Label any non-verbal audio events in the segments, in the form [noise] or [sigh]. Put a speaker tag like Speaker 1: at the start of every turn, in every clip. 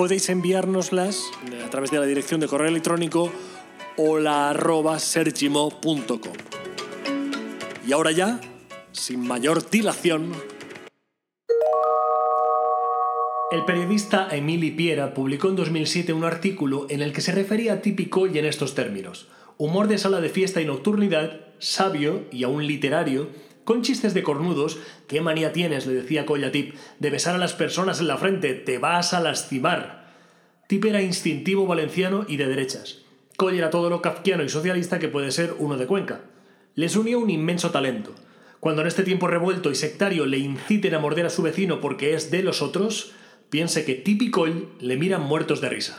Speaker 1: podéis enviárnoslas a través de la dirección de correo electrónico hola.sergimo.com. Y ahora ya, sin mayor dilación, el periodista Emili Piera publicó en 2007 un artículo en el que se refería a típico y en estos términos. Humor de sala de fiesta y nocturnidad, sabio y aún literario, con chistes de cornudos. ¿Qué manía tienes? le decía Collatip, de besar a las personas en la frente, te vas a lastimar. Tip era instintivo valenciano y de derechas. Coll era todo lo kafkiano y socialista que puede ser uno de Cuenca. Les unió un inmenso talento. Cuando en este tiempo revuelto y sectario le inciten a morder a su vecino porque es de los otros, piense que Tip y Coll le miran muertos de risa.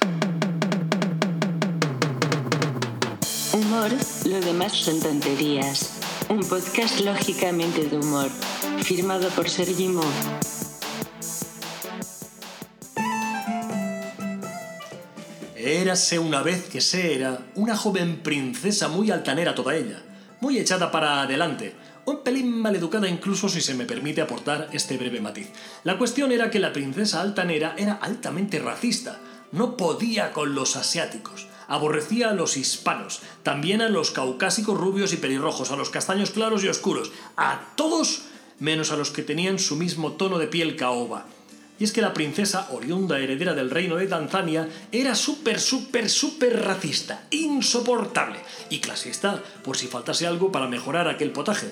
Speaker 2: Humor, lo demás son tonterías. Un podcast lógicamente de humor, firmado por Sergi Mo.
Speaker 1: Érase una vez que se era una joven princesa muy altanera toda ella, muy echada para adelante, un pelín maleducada incluso si se me permite aportar este breve matiz. La cuestión era que la princesa altanera era altamente racista, no podía con los asiáticos, aborrecía a los hispanos, también a los caucásicos rubios y pelirrojos, a los castaños claros y oscuros, a todos menos a los que tenían su mismo tono de piel caoba. Y es que la princesa, oriunda heredera del reino de Tanzania, era súper, súper, súper racista, insoportable y clasista, por si faltase algo para mejorar aquel potaje.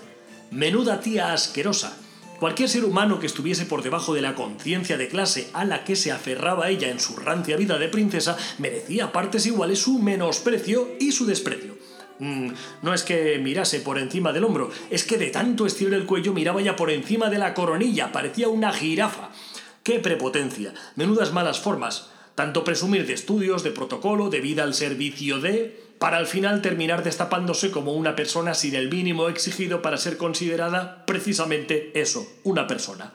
Speaker 1: Menuda tía asquerosa. Cualquier ser humano que estuviese por debajo de la conciencia de clase a la que se aferraba ella en su rancia vida de princesa merecía partes iguales su menosprecio y su desprecio. Mm, no es que mirase por encima del hombro, es que de tanto estirar el cuello miraba ya por encima de la coronilla, parecía una jirafa. ¡Qué prepotencia! Menudas malas formas. Tanto presumir de estudios, de protocolo, de vida al servicio de... para al final terminar destapándose como una persona sin el mínimo exigido para ser considerada precisamente eso, una persona.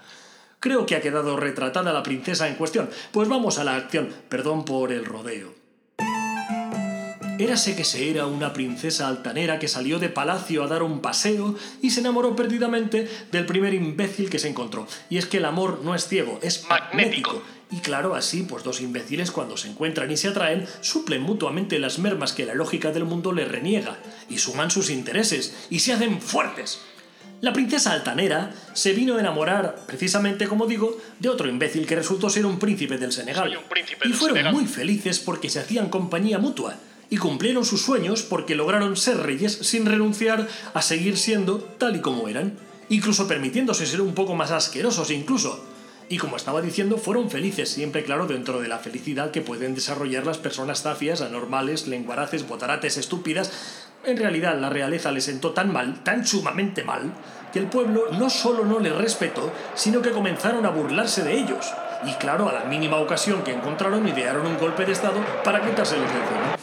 Speaker 1: Creo que ha quedado retratada la princesa en cuestión. Pues vamos a la acción. Perdón por el rodeo. Érase que se era una princesa altanera que salió de palacio a dar un paseo y se enamoró perdidamente del primer imbécil que se encontró. Y es que el amor no es ciego, es magnético. Y claro, así, pues dos imbéciles cuando se encuentran y se atraen, suplen mutuamente las mermas que la lógica del mundo les reniega, y suman sus intereses, y se hacen fuertes. La princesa altanera se vino a enamorar, precisamente como digo, de otro imbécil que resultó ser un príncipe del Senegal.
Speaker 3: Príncipe
Speaker 1: y fueron
Speaker 3: Senegal.
Speaker 1: muy felices porque se hacían compañía mutua y cumplieron sus sueños porque lograron ser reyes sin renunciar a seguir siendo tal y como eran, incluso permitiéndose ser un poco más asquerosos incluso. Y como estaba diciendo, fueron felices, siempre claro dentro de la felicidad que pueden desarrollar las personas zafias, anormales, lenguaraces, botarates, estúpidas. En realidad la realeza les sentó tan mal, tan sumamente mal, que el pueblo no solo no les respetó, sino que comenzaron a burlarse de ellos. Y claro, a la mínima ocasión que encontraron, idearon un golpe de estado para quitárselos de encima.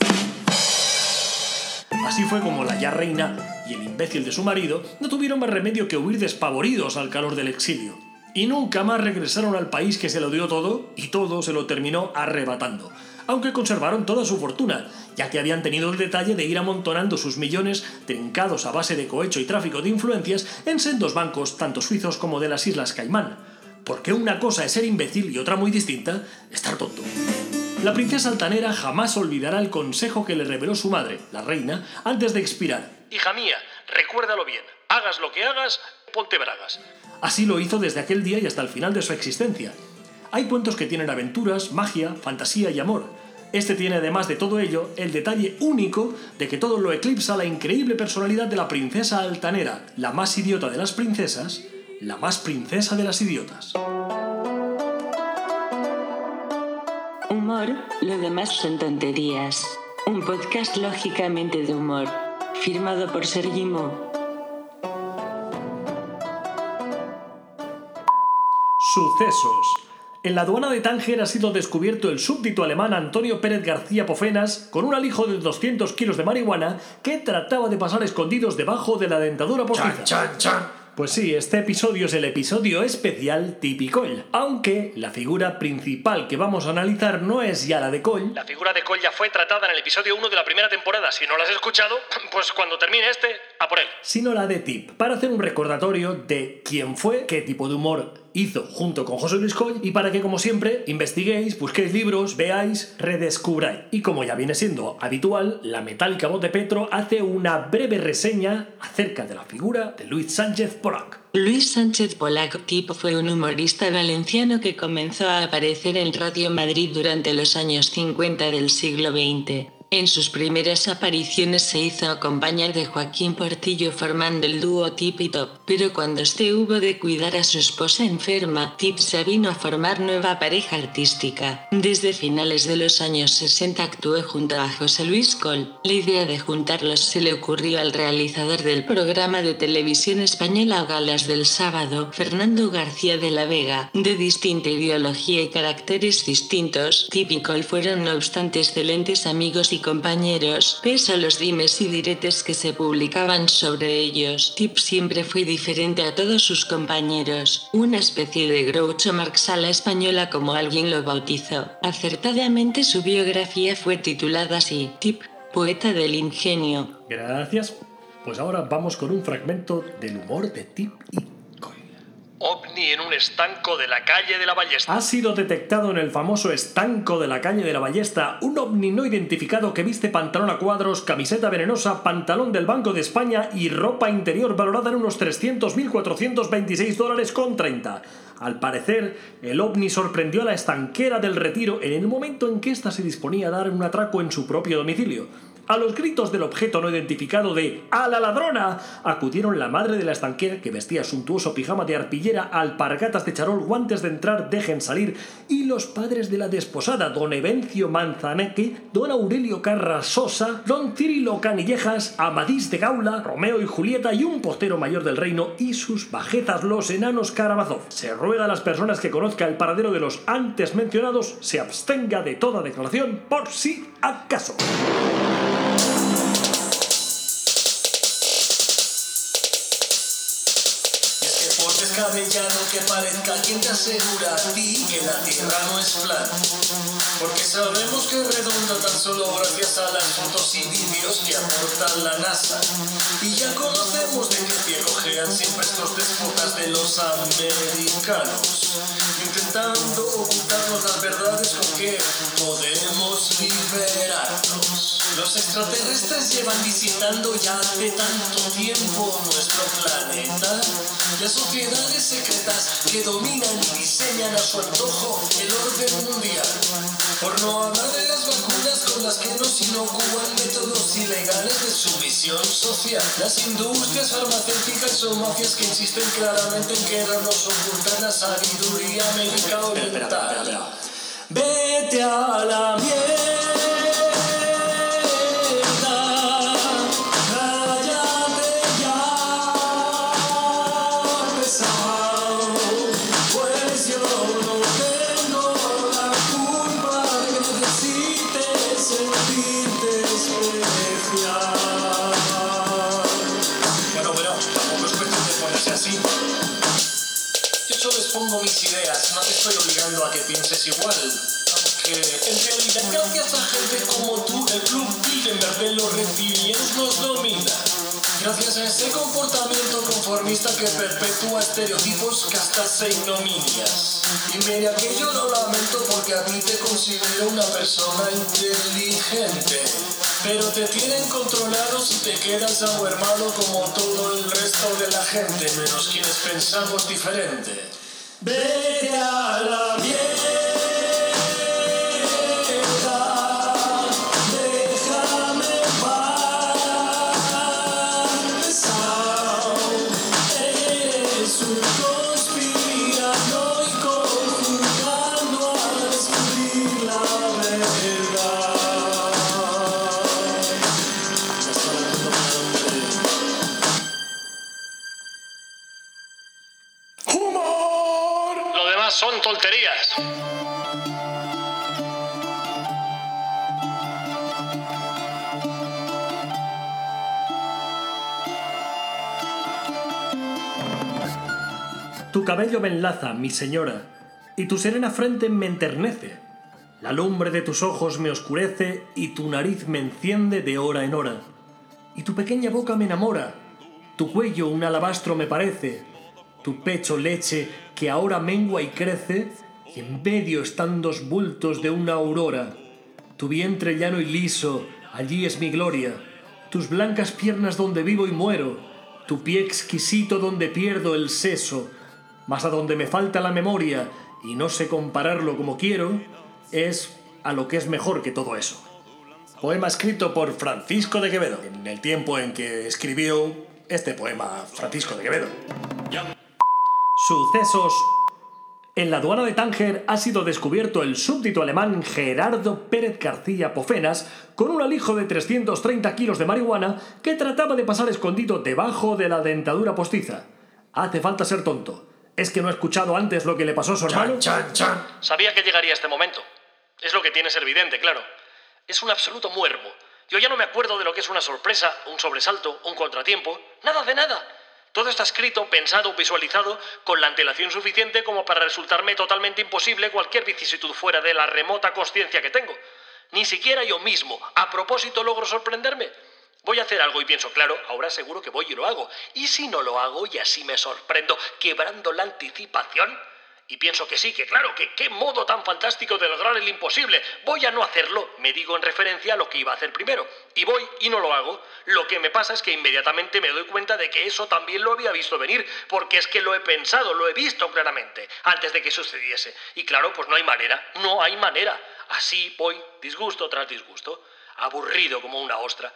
Speaker 1: Así fue como la ya reina y el imbécil de su marido no tuvieron más remedio que huir despavoridos al calor del exilio. Y nunca más regresaron al país que se lo dio todo y todo se lo terminó arrebatando. Aunque conservaron toda su fortuna, ya que habían tenido el detalle de ir amontonando sus millones trincados a base de cohecho y tráfico de influencias en sendos bancos, tanto suizos como de las Islas Caimán. Porque una cosa es ser imbécil y otra muy distinta, estar tonto. La princesa altanera jamás olvidará el consejo que le reveló su madre, la reina, antes de expirar.
Speaker 3: Hija mía, recuérdalo bien. Hagas lo que hagas, ponte bragas.
Speaker 1: Así lo hizo desde aquel día y hasta el final de su existencia. Hay cuentos que tienen aventuras, magia, fantasía y amor. Este tiene además de todo ello el detalle único de que todo lo eclipsa la increíble personalidad de la princesa altanera, la más idiota de las princesas, la más princesa de las idiotas.
Speaker 2: Humor, lo demás son tonterías. Un podcast lógicamente de humor, firmado por Sergi
Speaker 4: En la aduana de Tánger ha sido descubierto el súbdito alemán Antonio Pérez García Pofenas con un alijo de 200 kilos de marihuana que trataba de pasar escondidos debajo de la dentadura postiza.
Speaker 5: Chan, chan.
Speaker 4: Pues sí, este episodio es el episodio especial típico, aunque la figura principal que vamos a analizar no es ya la de Cole,
Speaker 3: La figura de Cole ya fue tratada en el episodio 1 de la primera temporada. Si no la has escuchado, [clears throat] pues cuando termine este, a por él.
Speaker 4: sino la de Tip, para hacer un recordatorio de quién fue, qué tipo de humor hizo junto con José Luis Coll y para que, como siempre, investiguéis, busquéis libros, veáis, redescubráis. Y como ya viene siendo habitual, la metálica voz de Petro hace una breve reseña acerca de la figura de Luis Sánchez Porac.
Speaker 2: Luis Sánchez Polac Tipo fue un humorista valenciano que comenzó a aparecer en Radio Madrid durante los años 50 del siglo XX. En sus primeras apariciones se hizo acompañar de Joaquín Portillo formando el dúo Tip y Top, pero cuando este hubo de cuidar a su esposa enferma, Tip se vino a formar nueva pareja artística. Desde finales de los años 60 actuó junto a José Luis Col. La idea de juntarlos se le ocurrió al realizador del programa de televisión española Galas del Sábado, Fernando García de la Vega. De distinta ideología y caracteres distintos, Tip y Col fueron no obstante excelentes amigos y compañeros, pese a los dimes y diretes que se publicaban sobre ellos. Tip siempre fue diferente a todos sus compañeros, una especie de Groucho Marx a la española como alguien lo bautizó. Acertadamente su biografía fue titulada así, Tip, poeta del ingenio.
Speaker 4: Gracias. Pues ahora vamos con un fragmento del humor de Tip y.
Speaker 3: OVNI en un estanco de la calle de la Ballesta.
Speaker 4: Ha sido detectado en el famoso estanco de la calle de la Ballesta un ovni no identificado que viste pantalón a cuadros, camiseta venenosa, pantalón del Banco de España y ropa interior valorada en unos 300.426 dólares con 30. Al parecer, el ovni sorprendió a la estanquera del retiro en el momento en que ésta se disponía a dar un atraco en su propio domicilio. A los gritos del objeto no identificado de ¡A la ladrona! acudieron la madre de la estanquera que vestía suntuoso pijama de arpillera, alpargatas de charol, guantes de entrar, dejen salir, y los padres de la desposada, don Evencio Manzaneque, don Aurelio Carrasosa, don Cirilo Canillejas, Amadís de Gaula, Romeo y Julieta y un postero mayor del reino y sus bajezas los enanos Karamazov. Se ruega a las personas que conozca el paradero de los antes mencionados se abstenga de toda declaración por si acaso.
Speaker 1: Que parezca quien te asegura a ti que la tierra no es plana. Porque sabemos que es redonda tan solo gracias a las fotos y vídeos que aporta la NASA. Y ya conocemos de qué pie cojean siempre estos despotas de los americanos. Intentando ocultarnos las verdades con que podemos liberarnos. Los extraterrestres llevan visitando ya hace tanto tiempo nuestro planeta. Las sociedades secretas que dominan y diseñan a su antojo el orden mundial. Por no hablar de las vacunas con las que nos inocúan métodos ilegales de sumisión social. Las industrias farmacéuticas son mafias que insisten claramente en querernos ocultar la sabiduría médica oriental. Vete a la mierda. Bueno, bueno, tampoco es cuestión de ponerse así. Yo solo expongo mis ideas, no te estoy obligando a que pienses igual. Aunque en realidad gracias a gente como tú, el Club Bilderberg de los reptilianos nos domina. Gracias a ese comportamiento conformista que perpetúa estereotipos, castas e ignominias. Y mira que yo lo lamento porque a ti te considero una persona inteligente. Pero te tienen controlado si te quedas ahuermado como todo el resto de la gente, menos quienes pensamos diferente. Vete a la mierda.
Speaker 6: Tu cabello me enlaza, mi señora, y tu serena frente me enternece. La lumbre de tus ojos me oscurece y tu nariz me enciende de hora en hora. Y tu pequeña boca me enamora, tu cuello un alabastro me parece, tu pecho leche que ahora mengua y crece, y en medio están dos bultos de una aurora. Tu vientre llano y liso, allí es mi gloria, tus blancas piernas donde vivo y muero, tu pie exquisito donde pierdo el seso, mas a donde me falta la memoria y no sé compararlo como quiero, es a lo que es mejor que todo eso. Poema escrito por Francisco de Quevedo, en el tiempo en que escribió este poema Francisco de Quevedo. Sucesos. En la aduana de Tánger ha sido descubierto el súbdito alemán Gerardo Pérez García Pofenas con un alijo de 330 kilos de marihuana que trataba de pasar escondido debajo de la dentadura postiza. Hace falta ser tonto. ¿Es que no he escuchado antes lo que le pasó a su hermano?
Speaker 7: Chan, chan.
Speaker 1: Sabía que llegaría este momento. Es lo que tiene ser evidente, claro. Es un absoluto muermo. Yo ya no me acuerdo de lo que es una sorpresa, un sobresalto, un contratiempo. Nada de nada. Todo está escrito, pensado, visualizado con la antelación suficiente como para resultarme totalmente imposible cualquier vicisitud fuera de la remota conciencia que tengo. Ni siquiera yo mismo, a propósito, logro sorprenderme. Voy a hacer algo y pienso, claro, ahora seguro que voy y lo hago. ¿Y si no lo hago y así me sorprendo, quebrando la anticipación? Y pienso que sí, que claro, que qué modo tan fantástico de lograr el imposible. Voy a no hacerlo, me digo en referencia a lo que iba a hacer primero. Y voy y no lo hago. Lo que me pasa es que inmediatamente me doy cuenta de que eso también lo había visto venir, porque es que lo he pensado, lo he visto claramente, antes de que sucediese. Y claro, pues no hay manera, no hay manera. Así voy, disgusto tras disgusto, aburrido como una ostra.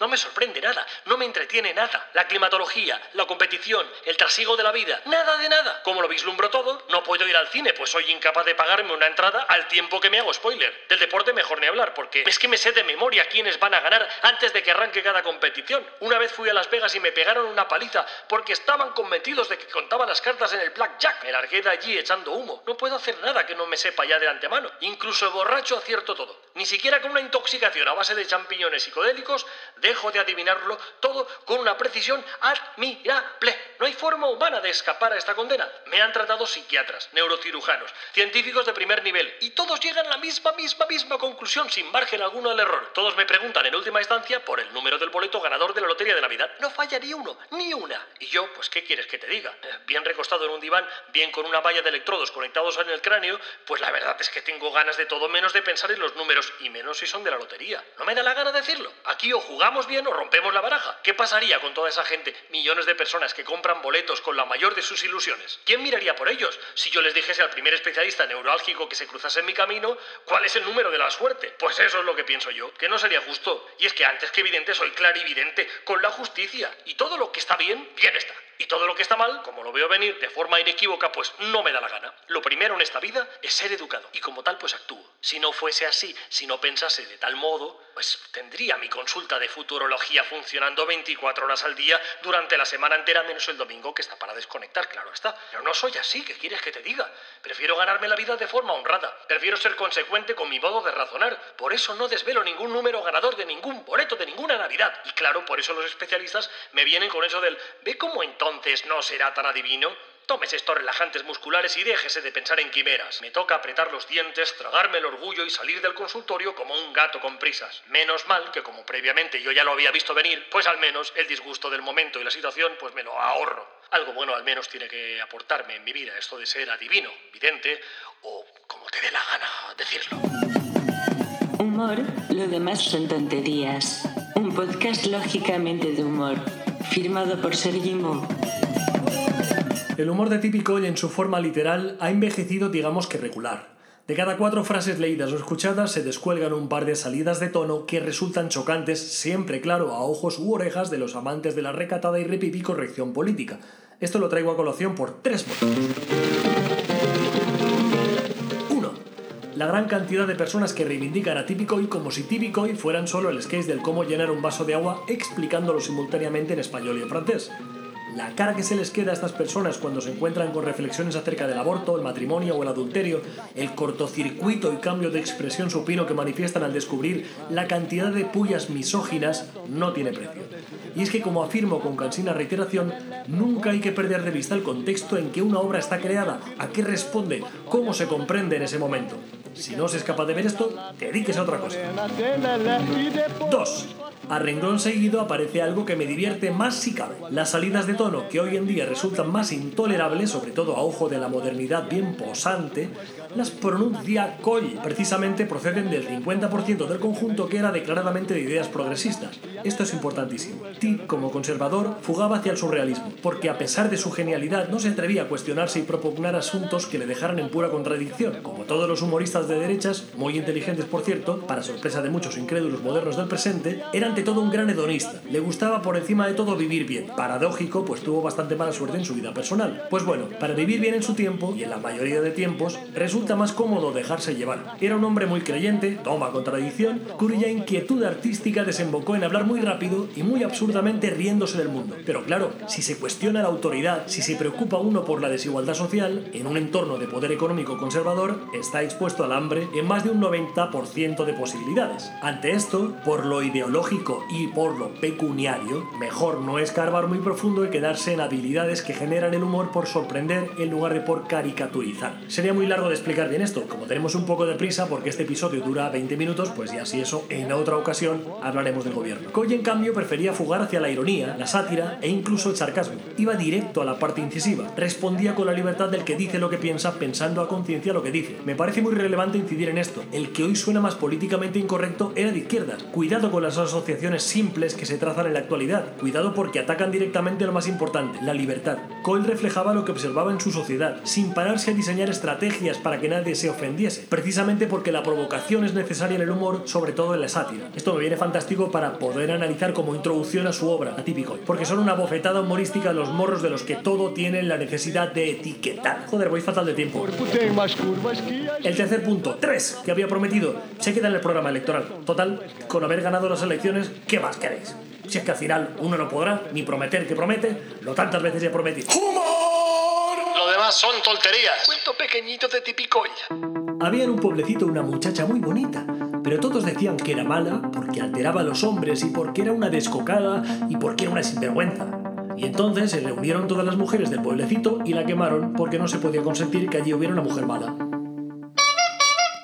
Speaker 1: No me sorprende nada, no me entretiene nada. La climatología, la competición, el trasiego de la vida, nada de nada. Como lo vislumbro todo, no puedo ir al cine, pues soy incapaz de pagarme una entrada al tiempo que me hago spoiler. Del deporte mejor ni hablar, porque es que me sé de memoria quiénes van a ganar antes de que arranque cada competición. Una vez fui a Las Vegas y me pegaron una paliza porque estaban convencidos de que contaban las cartas en el blackjack. Me largué de allí echando humo. No puedo hacer nada que no me sepa ya de antemano. Incluso borracho acierto todo. Ni siquiera con una intoxicación a base de champiñones psicodélicos dejo de adivinarlo todo con una precisión admirable. No hay forma humana de escapar a esta condena. Me han tratado psiquiatras, neurocirujanos, científicos de primer nivel, y todos llegan a la misma, misma, misma conclusión sin margen alguno al error. Todos me preguntan en última instancia por el número del boleto ganador de la Lotería de Navidad. No falla ni uno, ni una. Y yo, pues, ¿qué quieres que te diga? Eh, Bien recostado en un diván, bien con una valla de electrodos conectados en el cráneo, pues la verdad es que tengo ganas de todo menos de pensar en los números, y menos si son de la lotería. No me da la gana decirlo. Aquí o jugamos bien o rompemos la baraja. ¿Qué pasaría con toda esa gente, millones de personas que compran boletos con la mayor de sus ilusiones? ¿Quién miraría por ellos? Si yo les dijese al primer especialista neurálgico que se cruzase en mi camino, ¿cuál es el número de la suerte? Pues eso es lo que pienso yo, que no sería justo. Y es que antes que evidente soy clarividente con la justicia. Y todo lo que está bien, bien está. Y todo lo que está mal, como lo veo venir de forma inequívoca, pues no me da la gana. Lo primero en esta vida es ser educado. Y como tal, pues actúo. Si no fuese así, si no pensase de tal modo, pues tendría mi consulta de futurología funcionando 24 horas al día durante la semana entera, menos el domingo que está para desconectar, claro está. Pero no soy así, ¿qué quieres que te diga? Prefiero ganarme la vida de forma honrada. Prefiero ser consecuente con mi modo de razonar. Por eso no desvelo ningún número ganador de ningún boleto de ninguna Navidad. Y claro, por eso los especialistas me vienen con eso del ¿ve cómo entonces no será tan adivino? Tómese estos relajantes musculares y déjese de pensar en quimeras. Me toca apretar los dientes, tragarme el orgullo y salir del consultorio como un gato con prisas. Menos mal que como previamente yo ya lo había visto venir, pues al menos el disgusto del momento y la situación pues me lo ahorro. Algo bueno al menos tiene que aportarme en mi vida esto de ser adivino, vidente o como te dé la gana decirlo.
Speaker 2: Humor, lo demás son tonterías. Un podcast lógicamente de humor. Firmado por Sergi Mo.
Speaker 6: El humor de típico y en su forma literal ha envejecido digamos que regular. De cada cuatro frases leídas o escuchadas se descuelgan un par de salidas de tono que resultan chocantes, siempre claro a ojos u orejas de los amantes de la recatada y repipí corrección política. Esto lo traigo a colación por tres motivos. La gran cantidad de personas que reivindican a Tipicoy como si Tipicoy fueran solo el sketch del cómo llenar un vaso de agua explicándolo simultáneamente en español y en francés.
Speaker 1: La cara que se les queda a estas personas cuando se encuentran con reflexiones acerca del aborto, el matrimonio o el adulterio, el cortocircuito y cambio de expresión supino que manifiestan al descubrir la cantidad de pullas misóginas, no tiene precio. Y es que, como afirmo con cansina reiteración, nunca hay que perder de vista el contexto en que una obra está creada, a qué responde, cómo se comprende en ese momento. Si no se es capaz de ver esto, dedíquese a otra cosa. 2. A renglón seguido aparece algo que me divierte más si cabe. Las salidas de tono, que hoy en día resultan más intolerables, sobre todo a ojo de la modernidad bien posante, las pronuncia Coll. Precisamente proceden del 50% del conjunto que era declaradamente de ideas progresistas. Esto es importantísimo. Tip, como conservador, fugaba hacia el surrealismo, porque a pesar de su genialidad no se atrevía a cuestionarse y propugnar asuntos que le dejaran en pura contradicción. Como todos los humoristas de derechas, muy inteligentes por cierto, para sorpresa de muchos incrédulos modernos del presente, eran todo un gran hedonista. Le gustaba por encima de todo vivir bien. Paradójico, pues tuvo bastante mala suerte en su vida personal. Pues bueno, para vivir bien en su tiempo, y en la mayoría de tiempos, resulta más cómodo dejarse llevar. Era un hombre muy creyente, toma contradicción, cuya inquietud artística desembocó en hablar muy rápido y muy absurdamente riéndose del mundo. Pero claro, si se cuestiona la autoridad, si se preocupa uno por la desigualdad social, en un entorno de poder económico conservador, está expuesto al hambre en más de un 90% de posibilidades. Ante esto, por lo ideológico y por lo pecuniario, mejor no escarbar muy profundo y quedarse en habilidades que generan el humor por sorprender en lugar de por caricaturizar. Sería muy largo de explicar bien esto, como tenemos un poco de prisa porque este episodio dura 20 minutos, pues ya si eso en otra ocasión hablaremos del gobierno. Coy en cambio prefería fugar hacia la ironía, la sátira e incluso el sarcasmo. Iba directo a la parte incisiva, respondía con la libertad del que dice lo que piensa pensando a conciencia lo que dice. Me parece muy relevante incidir en esto. El que hoy suena más políticamente incorrecto era de izquierda. Cuidado con las asociaciones simples que se trazan en la actualidad. Cuidado porque atacan directamente lo más importante, la libertad. Cole reflejaba lo que observaba en su sociedad, sin pararse a diseñar estrategias para que nadie se ofendiese, precisamente porque la provocación es necesaria en el humor, sobre todo en la sátira. Esto me viene fantástico para poder analizar como introducción a su obra, a Típico, porque son una bofetada humorística a los morros de los que todo tienen la necesidad de etiquetar. Joder, voy fatal de tiempo. El tercer punto, tres, que había prometido, se queda en el programa electoral. Total, con haber ganado las elecciones, ¿qué más queréis? Si es que al final uno no podrá ni prometer que promete lo tantas veces he prometido.
Speaker 3: ¡Humor! Lo demás son tonterías. Cuento pequeñito de Tipicoya.
Speaker 1: Había en un pueblecito una muchacha muy bonita, pero todos decían que era mala porque alteraba a los hombres y porque era una descocada y porque era una sinvergüenza. Y entonces se reunieron todas las mujeres del pueblecito y la quemaron porque no se podía consentir que allí hubiera una mujer mala.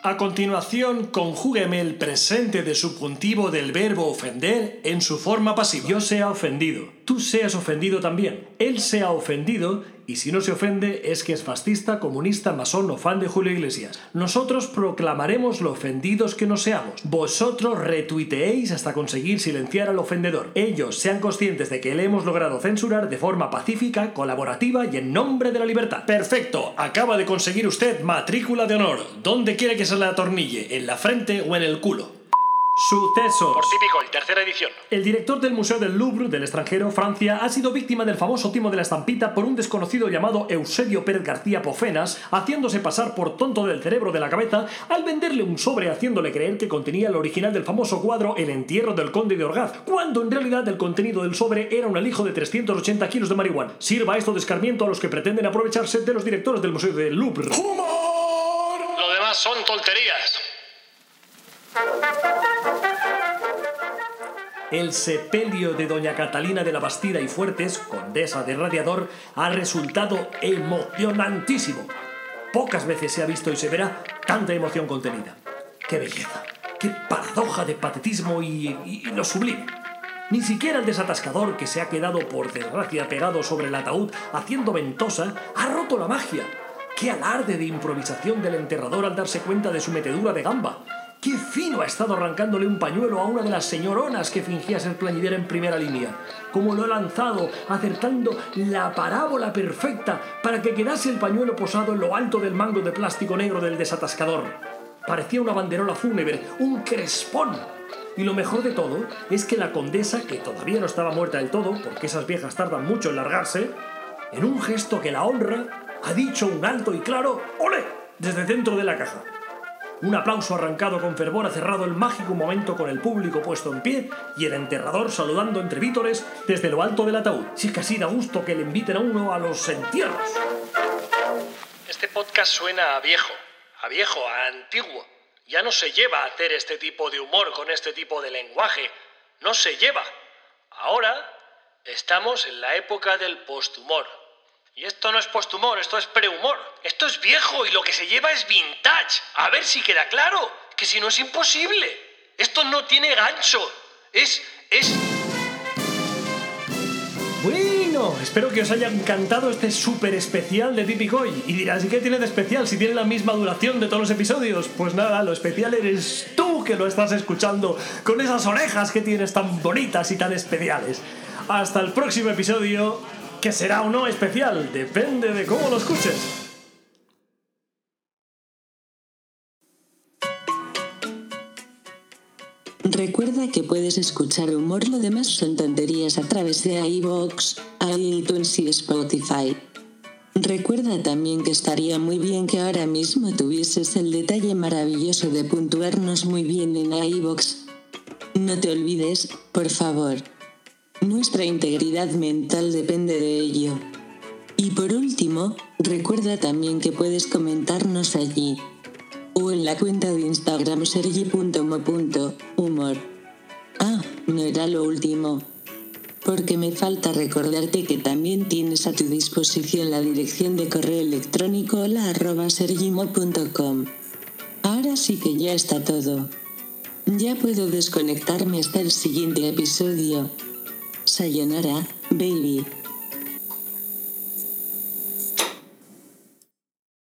Speaker 1: A continuación, conjúgueme el presente de subjuntivo del verbo ofender en su forma pasiva. Yo sea ofendido. Tú seas ofendido también. Él sea ofendido y si no se ofende es que es fascista, comunista, masón o fan de Julio Iglesias. Nosotros proclamaremos lo ofendidos que no seamos. Vosotros retuiteéis hasta conseguir silenciar al ofendedor. Ellos sean conscientes de que le hemos logrado censurar de forma pacífica, colaborativa y en nombre de la libertad. Perfecto, acaba de conseguir usted matrícula de honor. ¿Dónde quiere que se la atornille? ¿En la frente o en el culo? Sucesos.
Speaker 3: Por típico, y tercera edición.
Speaker 1: El director del Museo del Louvre del extranjero, Francia, ha sido víctima del famoso timo de la estampita por un desconocido llamado Eusebio Pérez García Pofenas, haciéndose pasar por tonto del cerebro de la cabeza al venderle un sobre haciéndole creer que contenía el original del famoso cuadro El entierro del conde de Orgaz, cuando en realidad el contenido del sobre era un alijo de 380 kilos de marihuana. Sirva esto de escarmiento a los que pretenden aprovecharse de los directores del Museo del Louvre.
Speaker 3: ¡Humor! Lo demás son tonterías.
Speaker 1: El sepelio de doña Catalina de la Bastida y Fuertes, condesa de Radiador, ha resultado emocionantísimo. Pocas veces se ha visto y se verá tanta emoción contenida. ¡Qué belleza! ¡Qué paradoja de patetismo y, lo sublime! Ni siquiera el desatascador que se ha quedado por desgracia pegado sobre el ataúd haciendo ventosa ha roto la magia. ¡Qué alarde de improvisación del enterrador al darse cuenta de su metedura de gamba! ¡Qué fino ha estado arrancándole un pañuelo a una de las señoronas que fingía ser plañidera en primera línea! ¡Cómo lo ha lanzado, acertando la parábola perfecta para que quedase el pañuelo posado en lo alto del mango de plástico negro del desatascador! Parecía una banderola fúnebre, un crespón. Y lo mejor de todo es que la condesa, que todavía no estaba muerta del todo, porque esas viejas tardan mucho en largarse, en un gesto que la honra, ha dicho un alto y claro ¡Ole! desde dentro de la caja. Un aplauso arrancado con fervor ha cerrado el mágico momento con el público puesto en pie y el enterrador saludando entre vítores desde lo alto del ataúd. Si es que así da gusto que le inviten a uno a los entierros.
Speaker 3: Este podcast suena a viejo, a viejo, a antiguo. Ya no se lleva a hacer este tipo de humor con este tipo de lenguaje. No se lleva. Ahora estamos en la época del posthumor. Y esto no es posthumor, esto es prehumor. Esto es viejo y lo que se lleva es vintage. A ver si queda claro, que si no es imposible. Esto no tiene gancho. Es es
Speaker 1: Bueno, espero que os haya encantado este súper especial de Tipicoy. Y dirás, ¿y qué tiene de especial si tiene la misma duración de todos los episodios? Pues nada, lo especial eres tú que lo estás escuchando con esas orejas que tienes tan bonitas y tan especiales. Hasta el próximo episodio, que será o no especial, depende de cómo lo escuches.
Speaker 2: Recuerda que puedes escuchar humor, lo demás son tonterías a través de iVoox, iTunes y Spotify. Recuerda también que estaría muy bien que ahora mismo tuvieses el detalle maravilloso de puntuarnos muy bien en iVoox. No te olvides, por favor. Nuestra integridad mental depende de ello. Y por último, recuerda también que puedes comentarnos allí o en la cuenta de Instagram sergi.mo.humor. Ah, no era lo último. Porque me falta recordarte que también tienes a tu disposición la dirección de correo electrónico hola arroba. Ahora sí que ya está todo. Ya puedo desconectarme hasta el siguiente episodio. Sayonara, baby.